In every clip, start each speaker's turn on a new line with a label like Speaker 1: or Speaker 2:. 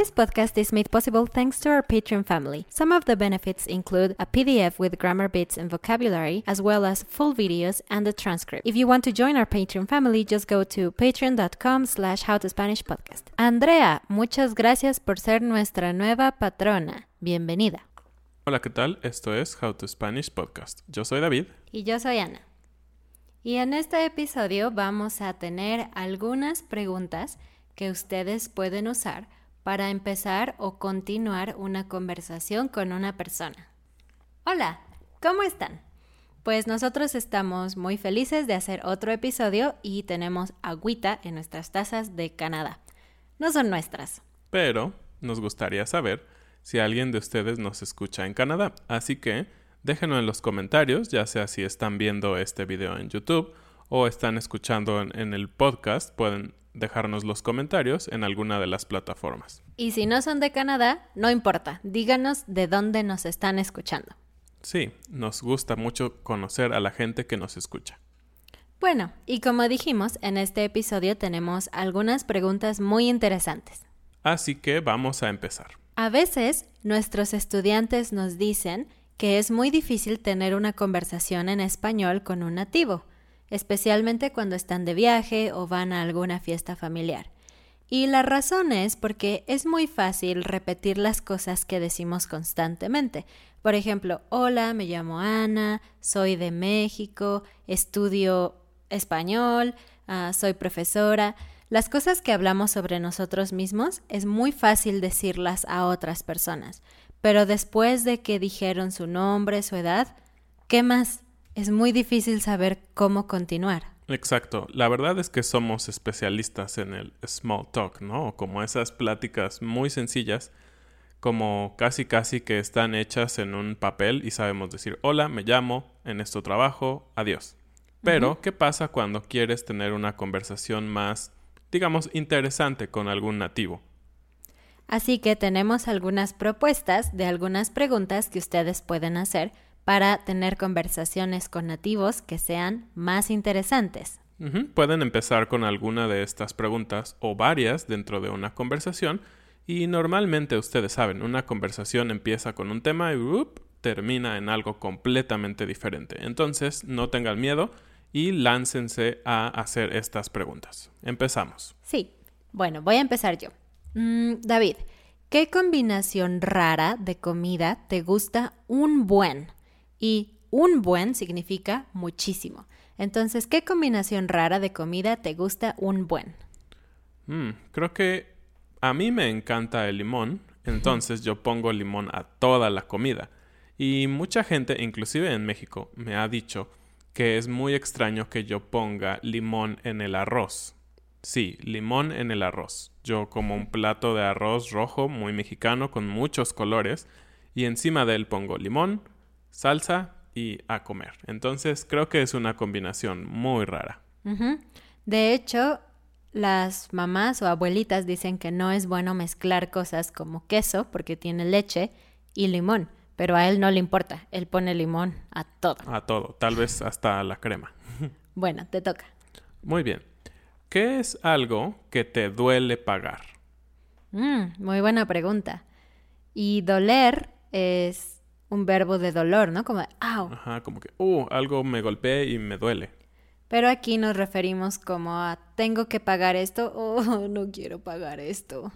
Speaker 1: This podcast is made possible thanks to our Patreon family. Some of the benefits include a PDF with grammar bits and vocabulary, as well as full videos and a transcript. If you want to join our Patreon family, just go to patreon.com slash howtospanishpodcast. Andrea, muchas gracias por ser nuestra nueva patrona. Bienvenida.
Speaker 2: Hola, ¿qué tal? Esto es How to Spanish Podcast. Yo soy David.
Speaker 1: Y yo soy Ana. Y en este episodio vamos a tener algunas preguntas que ustedes pueden usar para empezar o continuar una conversación con una persona. Hola, ¿cómo están? Pues nosotros estamos muy felices de hacer otro episodio y tenemos agüita en nuestras tazas de Canadá. No son nuestras.
Speaker 2: Pero nos gustaría saber si alguien de ustedes nos escucha en Canadá. Así que déjenlo en los comentarios, ya sea si están viendo este video en YouTube o están escuchando en, en el podcast, pueden dejarnos los comentarios en alguna de las plataformas.
Speaker 1: Y si no son de Canadá, no importa, díganos de dónde nos están escuchando.
Speaker 2: Sí, nos gusta mucho conocer a la gente que nos escucha.
Speaker 1: Bueno, y como dijimos, en este episodio tenemos algunas preguntas muy interesantes.
Speaker 2: Así que vamos a empezar.
Speaker 1: A veces nuestros estudiantes nos dicen que es muy difícil tener una conversación en español con un nativo especialmente cuando están de viaje o van a alguna fiesta familiar. Y la razón es porque es muy fácil repetir las cosas que decimos constantemente. Por ejemplo, hola, me llamo Ana, soy de México, estudio español, uh, soy profesora. Las cosas que hablamos sobre nosotros mismos es muy fácil decirlas a otras personas. Pero después de que dijeron su nombre, su edad, ¿qué más? es muy difícil saber cómo continuar.
Speaker 2: Exacto. La verdad es que somos especialistas en el small talk, ¿no? Como esas pláticas muy sencillas, como casi casi que están hechas en un papel y sabemos decir, hola, me llamo, en esto trabajo, adiós. Pero, ¿qué pasa cuando quieres tener una conversación más, digamos, interesante con algún nativo?
Speaker 1: Así que tenemos algunas propuestas de algunas preguntas que ustedes pueden hacer para tener conversaciones con nativos que sean más interesantes.
Speaker 2: Pueden empezar con alguna de estas preguntas o varias dentro de una conversación y normalmente ustedes saben, una conversación empieza con un tema y termina en algo completamente diferente. Entonces, no tengan miedo y láncense a hacer estas preguntas. Empezamos.
Speaker 1: Sí, bueno, voy a empezar yo. Mm, David, ¿qué combinación rara de comida te gusta un buen? y un buen significa muchísimo. Entonces, ¿qué combinación rara de comida te gusta un buen?
Speaker 2: Mm, creo que a mí me encanta el limón, entonces yo pongo limón a toda la comida. Y mucha gente, inclusive en México, me ha dicho que es muy extraño que yo ponga limón en el arroz. Sí, limón en el arroz. Yo como un plato de arroz rojo muy mexicano con muchos colores y encima de él pongo limón, salsa y a comer. Entonces creo que es una combinación muy rara.
Speaker 1: De hecho, las mamás o abuelitas dicen que no es bueno mezclar cosas como queso porque tiene leche y limón, pero a él no le importa, él pone limón a todo.
Speaker 2: A todo, tal vez hasta a la crema.
Speaker 1: Bueno, te toca.
Speaker 2: Muy bien. ¿Qué es algo que te duele pagar?
Speaker 1: Mm, muy buena pregunta. Y doler es un verbo de dolor, ¿no? Como, ¡au!
Speaker 2: Ajá, como que, uh, algo me golpeé y me duele.
Speaker 1: Pero aquí nos referimos como a, tengo que pagar esto o oh, no quiero pagar esto.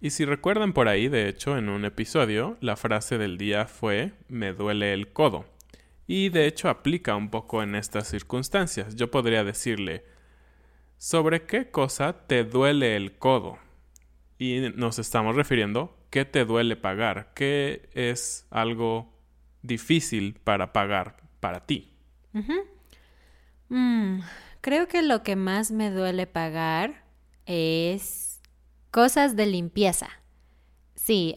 Speaker 2: Y si recuerdan por ahí, de hecho, en un episodio, la frase del día fue, me duele el codo. Y de hecho aplica un poco en estas circunstancias. Yo podría decirle, ¿sobre qué cosa te duele el codo? Y nos estamos refiriendo, ¿qué te duele pagar? ¿Qué es algo difícil para pagar para ti?
Speaker 1: Mm, creo que lo que más me duele pagar es cosas de limpieza. Sí,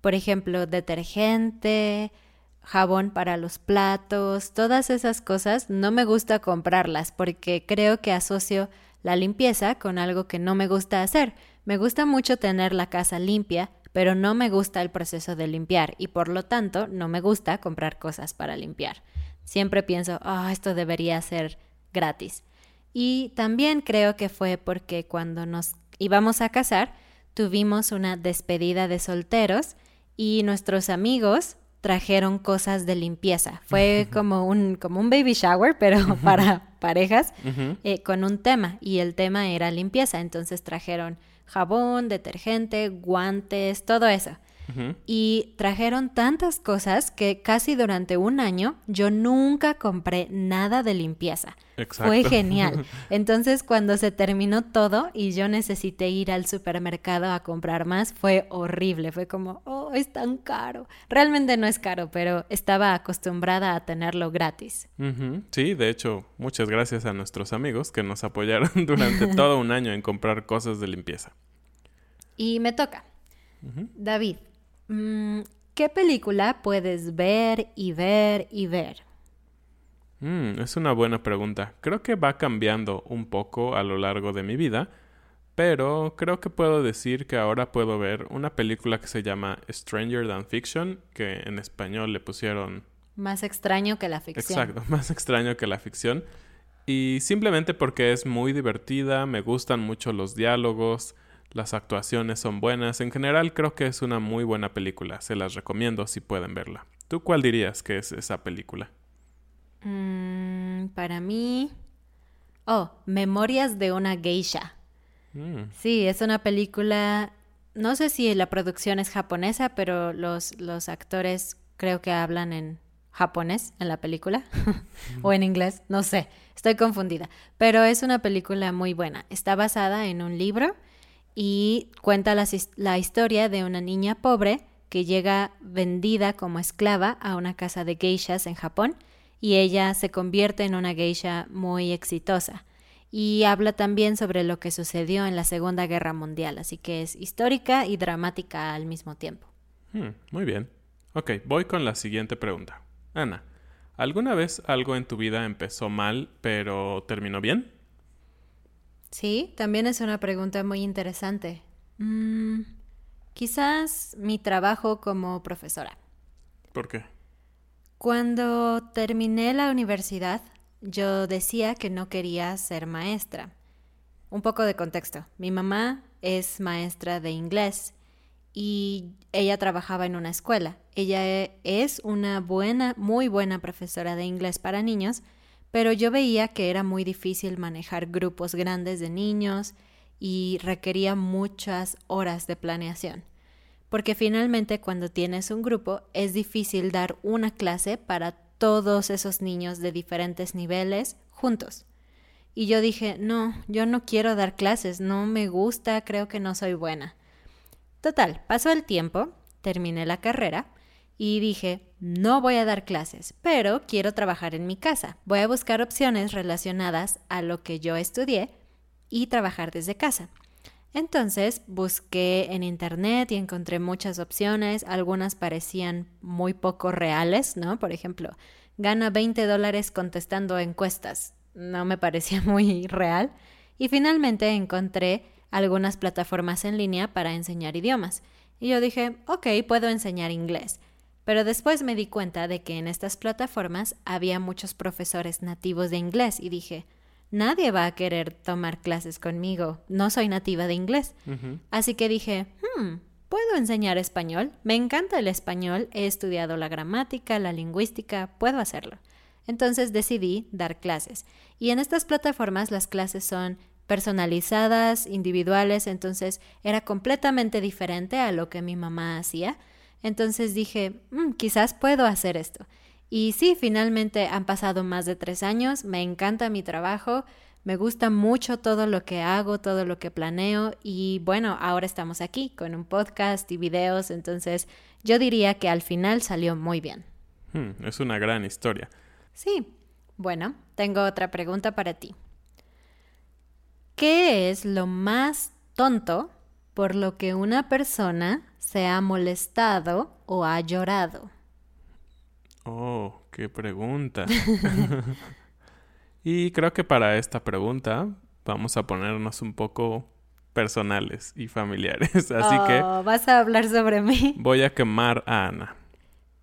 Speaker 1: por ejemplo, detergente, jabón para los platos, todas esas cosas no me gusta comprarlas porque creo que asocio la limpieza con algo que no me gusta hacer. Me gusta mucho tener la casa limpia, pero no me gusta el proceso de limpiar y por lo tanto no me gusta comprar cosas para limpiar. Siempre pienso, oh, esto debería ser gratis. Y también creo que fue porque cuando nos íbamos a casar, tuvimos una despedida de solteros y nuestros amigos trajeron cosas de limpieza. Fue como un, como un baby shower, pero para parejas, eh, con un tema. Y el tema era limpieza. Entonces trajeron jabón, detergente, guantes, todo eso. Y trajeron tantas cosas que casi durante un año yo nunca compré nada de limpieza. Fue genial. Entonces cuando se terminó todo y yo necesité ir al supermercado a comprar más, fue horrible. Fue como, oh, es tan caro. Realmente no es caro, pero estaba acostumbrada a tenerlo gratis.
Speaker 2: Sí, de hecho, muchas gracias a nuestros amigos que nos apoyaron durante todo un año en comprar cosas de limpieza.
Speaker 1: Y me toca. David, ¿Qué película puedes ver y ver y ver?
Speaker 2: Mm, es una buena pregunta. Creo que va cambiando un poco a lo largo de mi vida, pero creo que puedo decir que ahora puedo ver una película que se llama Stranger Than Fiction, que en español le pusieron...
Speaker 1: Más extraño que la ficción.
Speaker 2: Exacto, más extraño que la ficción. Y simplemente porque es muy divertida, me gustan mucho los diálogos, las actuaciones son buenas. En general creo que es una muy buena película. Se las recomiendo si pueden verla. ¿Tú cuál dirías que es esa película?
Speaker 1: Mm, para mí... Oh, Memorias de una geisha. Mm. Sí, es una película... No sé si la producción es japonesa, pero los, los actores creo que hablan en japonés en la película o en inglés, no sé, estoy confundida, pero es una película muy buena. Está basada en un libro y cuenta la, historia de una niña pobre que llega vendida como esclava a una casa de geishas en Japón y ella se convierte en una geisha muy exitosa. Y habla también sobre lo que sucedió en la Segunda Guerra Mundial, así que es histórica y dramática al mismo tiempo.
Speaker 2: Hmm, muy bien. Ok, voy con la siguiente pregunta. Ana, ¿alguna vez algo en tu vida empezó mal pero terminó bien?
Speaker 1: Sí, también es una pregunta muy interesante. Mm, quizás mi trabajo como profesora.
Speaker 2: ¿Por qué?
Speaker 1: Cuando terminé la universidad, yo decía que no quería ser maestra. Un poco de contexto. Mi mamá es maestra de inglés y ella trabajaba en una escuela. Ella es una buena, muy buena profesora de inglés para niños, pero yo veía que era muy difícil manejar grupos grandes de niños y requería muchas horas de planeación. Porque finalmente cuando tienes un grupo es difícil dar una clase para todos esos niños de diferentes niveles juntos. Y yo dije, no, yo no quiero dar clases, no me gusta, creo que no soy buena. Total, pasó el tiempo, terminé la carrera y dije, no voy a dar clases, pero quiero trabajar en mi casa. Voy a buscar opciones relacionadas a lo que yo estudié y trabajar desde casa. Entonces busqué en internet y encontré muchas opciones, algunas parecían muy poco reales, ¿no? Por ejemplo, gana 20 dólares contestando encuestas, no me parecía muy real. Y finalmente encontré algunas plataformas en línea para enseñar idiomas. Y yo dije, ok, puedo enseñar inglés. Pero después me di cuenta de que en estas plataformas había muchos profesores nativos de inglés y dije, nadie va a querer tomar clases conmigo, no soy nativa de inglés. Así que dije, hmm, puedo enseñar español, me encanta el español, he estudiado la gramática, la lingüística, puedo hacerlo. Entonces decidí dar clases. Y en estas plataformas las clases son personalizadas, individuales, entonces era completamente diferente a lo que mi mamá hacía. Entonces dije, mm, quizás puedo hacer esto. Y sí, finalmente han pasado más de tres años, me encanta mi trabajo, me gusta mucho todo lo que hago, todo lo que planeo y bueno, ahora estamos aquí con un podcast y videos, entonces yo diría que al final salió muy bien.
Speaker 2: Hmm, es una gran historia.
Speaker 1: Sí. Bueno, tengo otra pregunta para ti. ¿Qué es lo más tonto por lo que una persona se ha molestado o ha llorado?
Speaker 2: Oh, qué pregunta. y creo que para esta pregunta vamos a ponernos un poco personales y familiares. Así que...
Speaker 1: Oh, ¿Vas a hablar sobre mí?
Speaker 2: Voy a quemar a Ana.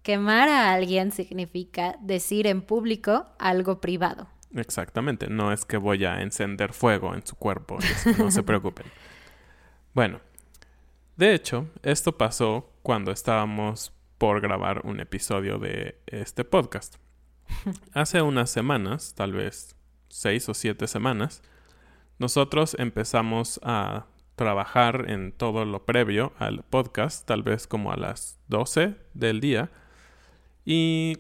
Speaker 1: Quemar a alguien significa decir en público algo privado.
Speaker 2: Exactamente, no es que voy a encender fuego en su cuerpo, no se preocupen. Bueno, de hecho, esto pasó cuando estábamos por grabar un episodio de este podcast. Hace unas semanas, tal vez seis o siete semanas, nosotros empezamos a trabajar en todo lo previo al podcast, tal vez como a las 12 del día, y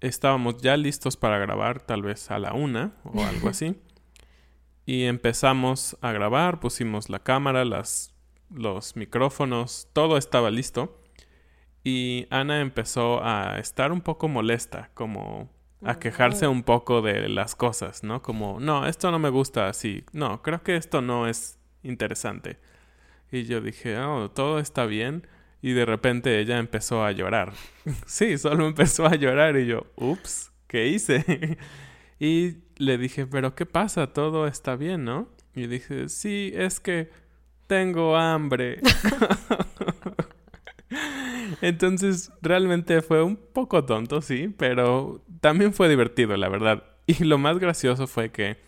Speaker 2: estábamos ya listos para grabar, tal vez a la una o algo así. Y empezamos a grabar, pusimos la cámara, las, los micrófonos, todo estaba listo. Y Ana empezó a estar un poco molesta, como a quejarse un poco de las cosas, ¿no? Como, no, esto no me gusta así. No, creo que esto no es interesante. Y yo dije, oh, todo está bien. Y de repente ella empezó a llorar. sí, solo empezó a llorar y yo, ups, ¿qué hice? y le dije, pero ¿qué pasa? Todo está bien, ¿no? Y dije, sí, es que tengo hambre. Entonces, realmente fue un poco tonto, sí, pero también fue divertido, la verdad. Y lo más gracioso fue que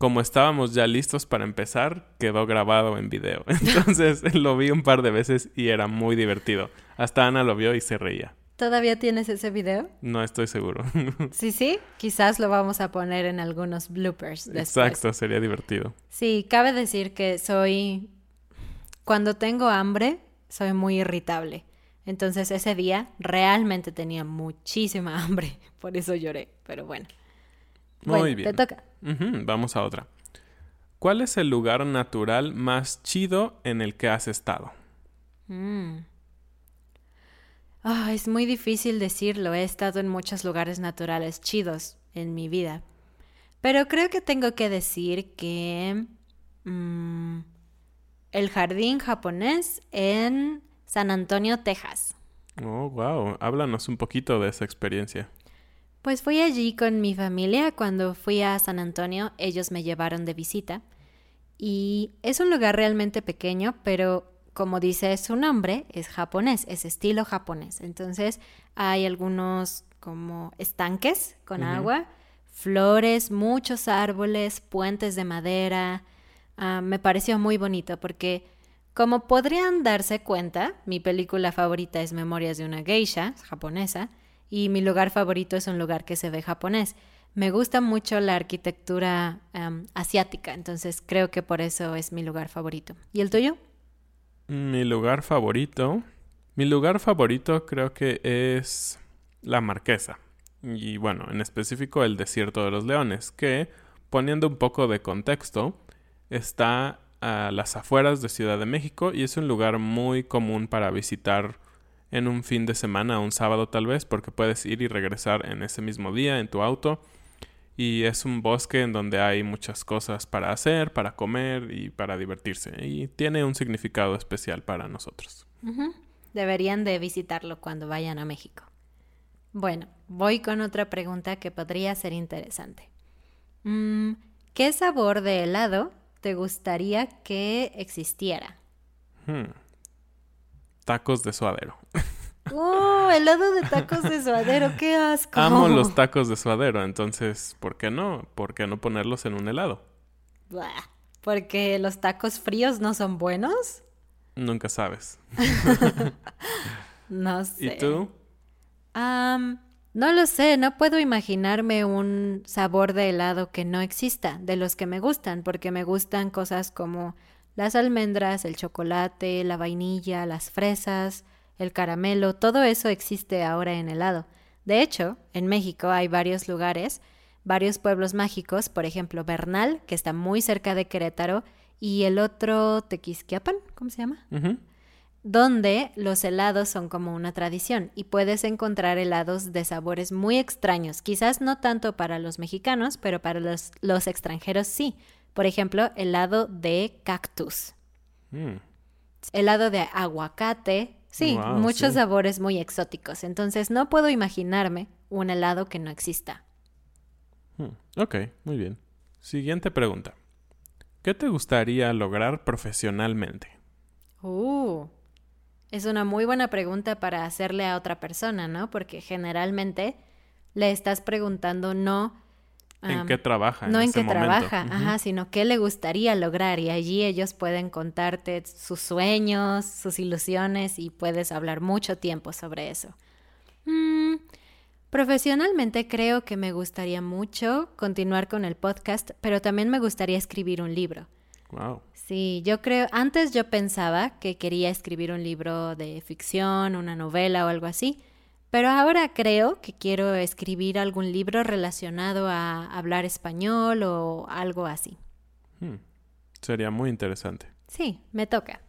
Speaker 2: como estábamos ya listos para empezar, quedó grabado en video. Entonces lo vi un par de veces y era muy divertido. Hasta Ana lo vio y se reía.
Speaker 1: ¿Todavía tienes ese video?
Speaker 2: No estoy seguro.
Speaker 1: sí, sí, quizás lo vamos a poner en algunos bloopers. Después.
Speaker 2: Exacto, sería divertido.
Speaker 1: Sí, cabe decir que soy, cuando tengo hambre, soy muy irritable. Entonces ese día realmente tenía muchísima hambre, por eso lloré, pero bueno.
Speaker 2: Muy bien.
Speaker 1: Te toca.
Speaker 2: vamos a otra. ¿Cuál es el lugar natural más chido en el que has estado?
Speaker 1: Mm. Ah, es muy difícil decirlo. He estado en muchos lugares naturales chidos en mi vida. Pero creo que tengo que decir que mm, el jardín japonés en San Antonio, Texas.
Speaker 2: Oh, wow. Háblanos un poquito de esa experiencia.
Speaker 1: Pues fui allí con mi familia. Cuando fui a San Antonio, ellos me llevaron de visita. Y es un lugar realmente pequeño, pero como dice su nombre, es japonés, es estilo japonés. Entonces hay algunos como estanques con agua, flores, muchos árboles, puentes de madera. Ah, me pareció muy bonito porque, como podrían darse cuenta, mi película favorita es Memorias de una geisha, japonesa y mi lugar favorito es un lugar que se ve japonés. Me gusta mucho la arquitectura asiática, entonces creo que por eso es mi lugar favorito. ¿Y el tuyo?
Speaker 2: Mi lugar favorito. Mi lugar favorito creo que es la Marquesa. Y bueno, en específico el Desierto de los Leones, que, poniendo un poco de contexto, está a las afueras de Ciudad de México y es un lugar muy común para visitar en un fin de semana, un sábado tal vez, porque puedes ir y regresar en ese mismo día en tu auto. Y es un bosque en donde hay muchas cosas para hacer, para comer y para divertirse. Y tiene un significado especial para nosotros.
Speaker 1: Deberían de visitarlo cuando vayan a México. Bueno, voy con otra pregunta que podría ser interesante. Mm, ¿Qué sabor de helado te gustaría que existiera?
Speaker 2: Hmm. Tacos de suadero.
Speaker 1: ¡Oh! Helado de tacos de suadero, qué asco.
Speaker 2: Amo los tacos de suadero, entonces, ¿por qué no? ¿Por qué no ponerlos en un helado?
Speaker 1: ¿Porque los tacos fríos no son buenos?
Speaker 2: Nunca sabes.
Speaker 1: no sé.
Speaker 2: ¿Y tú?
Speaker 1: no lo sé, no puedo imaginarme un sabor de helado que no exista, de los que me gustan, porque me gustan cosas como las almendras, el chocolate, la vainilla, las fresas, el caramelo, todo eso existe ahora en helado. De hecho, en México hay varios lugares, varios pueblos mágicos, por ejemplo, Bernal, que está muy cerca de Querétaro, y el otro Tequisquiapan, ¿cómo se llama? Donde los helados son como una tradición y puedes encontrar helados de sabores muy extraños, quizás no tanto para los mexicanos, pero para los, los extranjeros sí. Por ejemplo, helado de cactus. Mm. Helado de aguacate, Sí, muchos sabores muy exóticos. Entonces no puedo imaginarme un helado que no exista.
Speaker 2: Hmm, ok, muy bien. Siguiente pregunta. ¿Qué te gustaría lograr profesionalmente?
Speaker 1: Uh, es una muy buena pregunta para hacerle a otra persona, ¿no? Porque generalmente le estás preguntando no
Speaker 2: en qué trabaja.
Speaker 1: No en, qué trabaja, ajá, sino qué le gustaría lograr y allí ellos pueden contarte sus sueños, sus ilusiones y puedes hablar mucho tiempo sobre eso. Mm, profesionalmente creo que me gustaría mucho continuar con el podcast, pero también me gustaría escribir un libro.
Speaker 2: Wow.
Speaker 1: Sí, yo creo, antes yo pensaba que quería escribir un libro de ficción, una novela o algo así, pero ahora creo que quiero escribir algún libro relacionado a hablar español o algo así.
Speaker 2: Hmm. Sería muy interesante.
Speaker 1: Sí, me toca.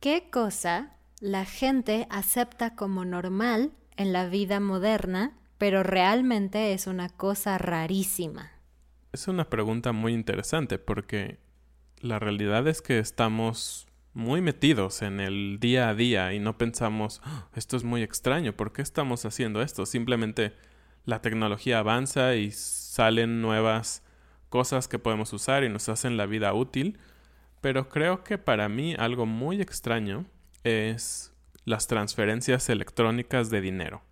Speaker 1: ¿Qué cosa la gente acepta como normal en la vida moderna, pero realmente es una cosa rarísima?
Speaker 2: Es una pregunta muy interesante porque la realidad es que estamos muy metidos en el día a día y no pensamos, ah, esto es muy extraño, ¿por qué estamos haciendo esto? Simplemente la tecnología avanza y salen nuevas cosas que podemos usar y nos hacen la vida útil, pero creo que para mí algo muy extraño es las transferencias electrónicas de dinero.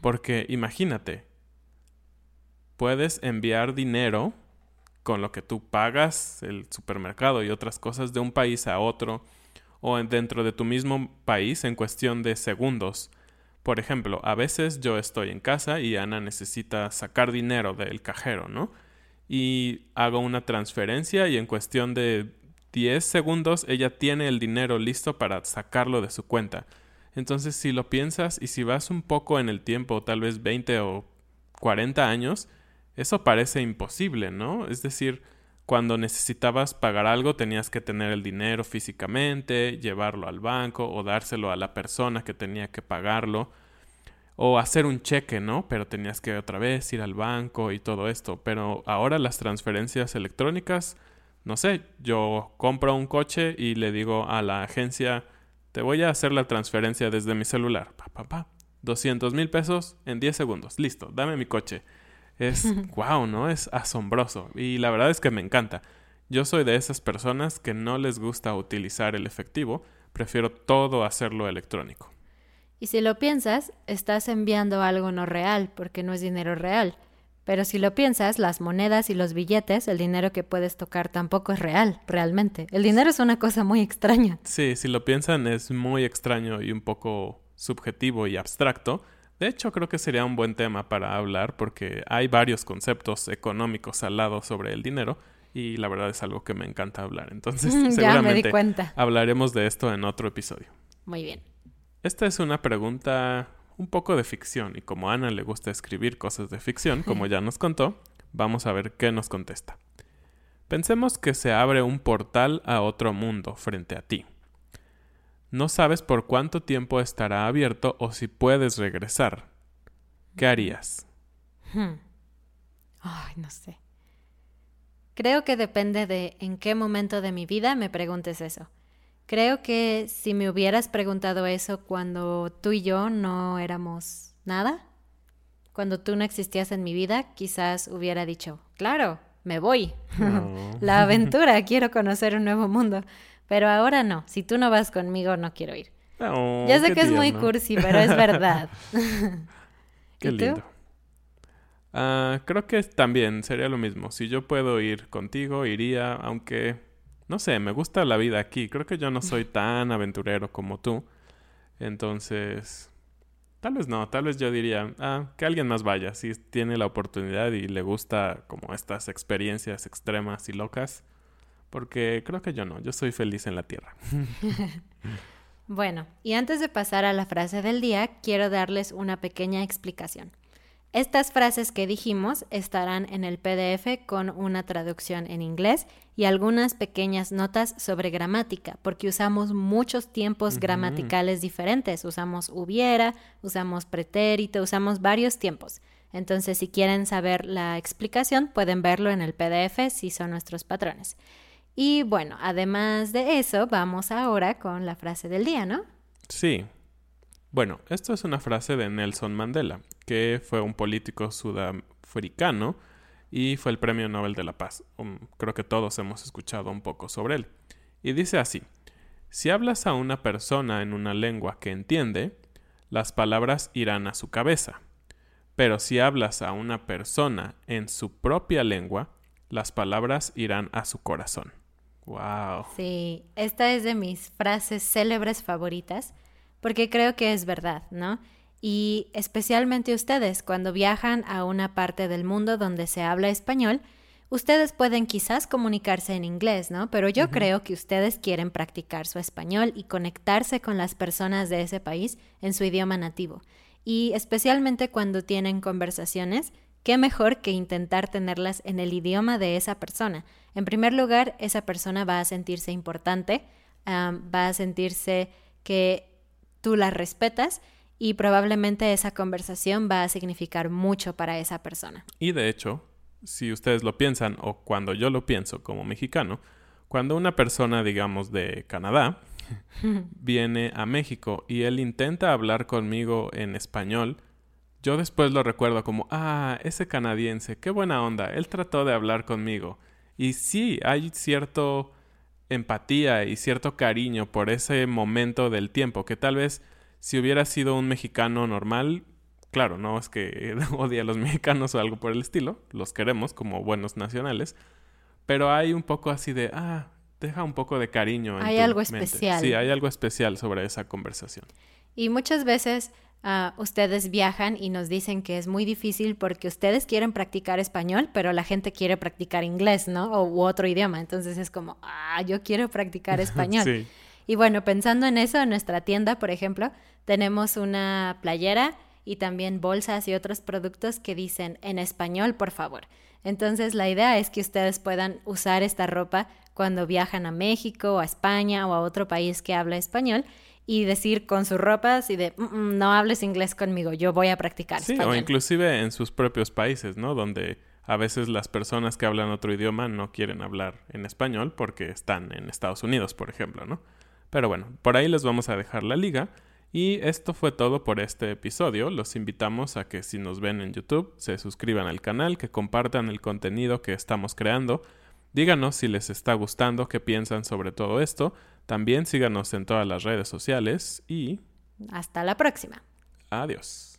Speaker 2: Porque imagínate, puedes enviar dinero con lo que tú pagas el supermercado y otras cosas de un país a otro o dentro de tu mismo país en cuestión de segundos. Por ejemplo, a veces yo estoy en casa y Ana necesita sacar dinero del cajero, ¿no? Y hago una transferencia y en cuestión de 10 segundos ella tiene el dinero listo para sacarlo de su cuenta. Entonces, si lo piensas y si vas un poco en el tiempo, tal vez 20 o 40 años, eso parece imposible, ¿no? Es decir, cuando necesitabas pagar algo tenías que tener el dinero físicamente, llevarlo al banco o dárselo a la persona que tenía que pagarlo o hacer un cheque, ¿no? Pero tenías que otra vez ir al banco y todo esto. Pero ahora las transferencias electrónicas, no sé, yo compro un coche y le digo a la agencia, te voy a hacer la transferencia desde mi celular. Pa, pa, pa. 200 mil pesos en 10 segundos. Listo, dame mi coche. Es wow, ¿no? Es asombroso. Y la verdad es que me encanta. Yo soy de esas personas que no les gusta utilizar el efectivo, prefiero todo hacerlo electrónico.
Speaker 1: Y si lo piensas, estás enviando algo no real, porque no es dinero real. Pero si lo piensas, las monedas y los billetes, el dinero que puedes tocar tampoco es real, realmente. El dinero es una cosa muy extraña.
Speaker 2: Sí, si lo piensan es muy extraño y un poco subjetivo y abstracto, de hecho, creo que sería un buen tema para hablar porque hay varios conceptos económicos al lado sobre el dinero y la verdad es algo que me encanta hablar. Entonces, seguramente hablaremos de esto en otro episodio.
Speaker 1: Muy bien.
Speaker 2: Esta es una pregunta un poco de ficción y como a Ana le gusta escribir cosas de ficción, como ya nos contó, vamos a ver qué nos contesta. Pensemos que se abre un portal a otro mundo frente a ti. No sabes por cuánto tiempo estará abierto o si puedes regresar. ¿Qué harías?
Speaker 1: Hmm. Ay, no sé. Creo que depende de en qué momento de mi vida me preguntes eso. Creo que si me hubieras preguntado eso cuando tú y yo no éramos nada, cuando tú no existías en mi vida, quizás hubiera dicho, claro, me voy. La aventura, quiero conocer un nuevo mundo. Pero ahora no, si tú no vas conmigo, no quiero ir. ya sé que es muy cursi, pero es verdad.
Speaker 2: qué lindo. Ah, creo que también sería lo mismo. Si yo puedo ir contigo, iría, aunque no sé, me gusta la vida aquí. Creo que yo no soy tan aventurero como tú. Entonces, tal vez no, tal vez yo diría, ah, que alguien más vaya, si tiene la oportunidad y le gusta como estas experiencias extremas y locas, porque creo que yo no, yo soy feliz en la tierra.
Speaker 1: bueno, y antes de pasar a la frase del día, quiero darles una pequeña explicación. Estas frases que dijimos estarán en el PDF con una traducción en inglés y algunas pequeñas notas sobre gramática, porque usamos muchos tiempos gramaticales diferentes. Usamos hubiera, usamos pretérito, usamos varios tiempos. Entonces, si quieren saber la explicación, pueden verlo en el PDF si son nuestros patrones. Y bueno, además de eso, vamos ahora con la frase del día, ¿no?
Speaker 2: Sí. Bueno, esto es una frase de Nelson Mandela que fue un político sudafricano y fue el Premio Nobel de la Paz. Um, creo que todos hemos escuchado un poco sobre él. Y dice así, si hablas a una persona en una lengua que entiende, las palabras irán a su cabeza. Pero si hablas a una persona en su propia lengua, las palabras irán a su corazón. Wow.
Speaker 1: Sí, esta es de mis frases célebres favoritas, porque creo que es verdad, ¿no? y especialmente ustedes cuando viajan a una parte del mundo donde se habla español, ustedes pueden quizás comunicarse en inglés, ¿no? Pero yo creo que ustedes quieren practicar su español y conectarse con las personas de ese país en su idioma nativo. Y especialmente cuando tienen conversaciones, qué mejor que intentar tenerlas en el idioma de esa persona. En primer lugar, esa persona va a sentirse importante, va a sentirse que tú la respetas y probablemente esa conversación va a significar mucho para esa persona.
Speaker 2: Y de hecho, si ustedes lo piensan o cuando yo lo pienso como mexicano, cuando una persona, digamos, de Canadá viene a México y él intenta hablar conmigo en español, yo después lo recuerdo como, ah, ese canadiense, qué buena onda, él trató de hablar conmigo. Y sí, hay cierto empatía y cierto cariño por ese momento del tiempo que tal vez si hubiera sido un mexicano normal, claro, no es que odie a los mexicanos o algo por el estilo, los queremos como buenos nacionales, pero hay un poco así de, ah, deja un poco de cariño.
Speaker 1: hay algo especial.
Speaker 2: Sí, hay algo especial sobre esa conversación.
Speaker 1: Y muchas veces uh, ustedes viajan y nos dicen que es muy difícil porque ustedes quieren practicar español, pero la gente quiere practicar inglés, ¿no? O u otro idioma. Entonces es como, ah, yo quiero practicar español. sí. Y bueno, pensando en eso, en nuestra tienda, por ejemplo, tenemos una playera y también bolsas y otros productos que dicen en español, por favor. Entonces la idea es que ustedes puedan usar esta ropa cuando viajan a México o a España o a otro país que habla español y decir con sus ropas y de mm, mm, no hables inglés conmigo, yo voy a practicar.
Speaker 2: Sí, o inclusive en sus propios países, ¿no? Donde a veces las personas que hablan otro idioma no quieren hablar en español porque están en Estados Unidos, por ejemplo, ¿no? Pero bueno, por ahí les vamos a dejar la liga. Y esto fue todo por este episodio. Los invitamos a que si nos ven en YouTube, se suscriban al canal, que compartan el contenido que estamos creando. Díganos si les está gustando, qué piensan sobre todo esto. También síganos en todas las redes sociales y...
Speaker 1: Hasta la próxima.
Speaker 2: Adiós.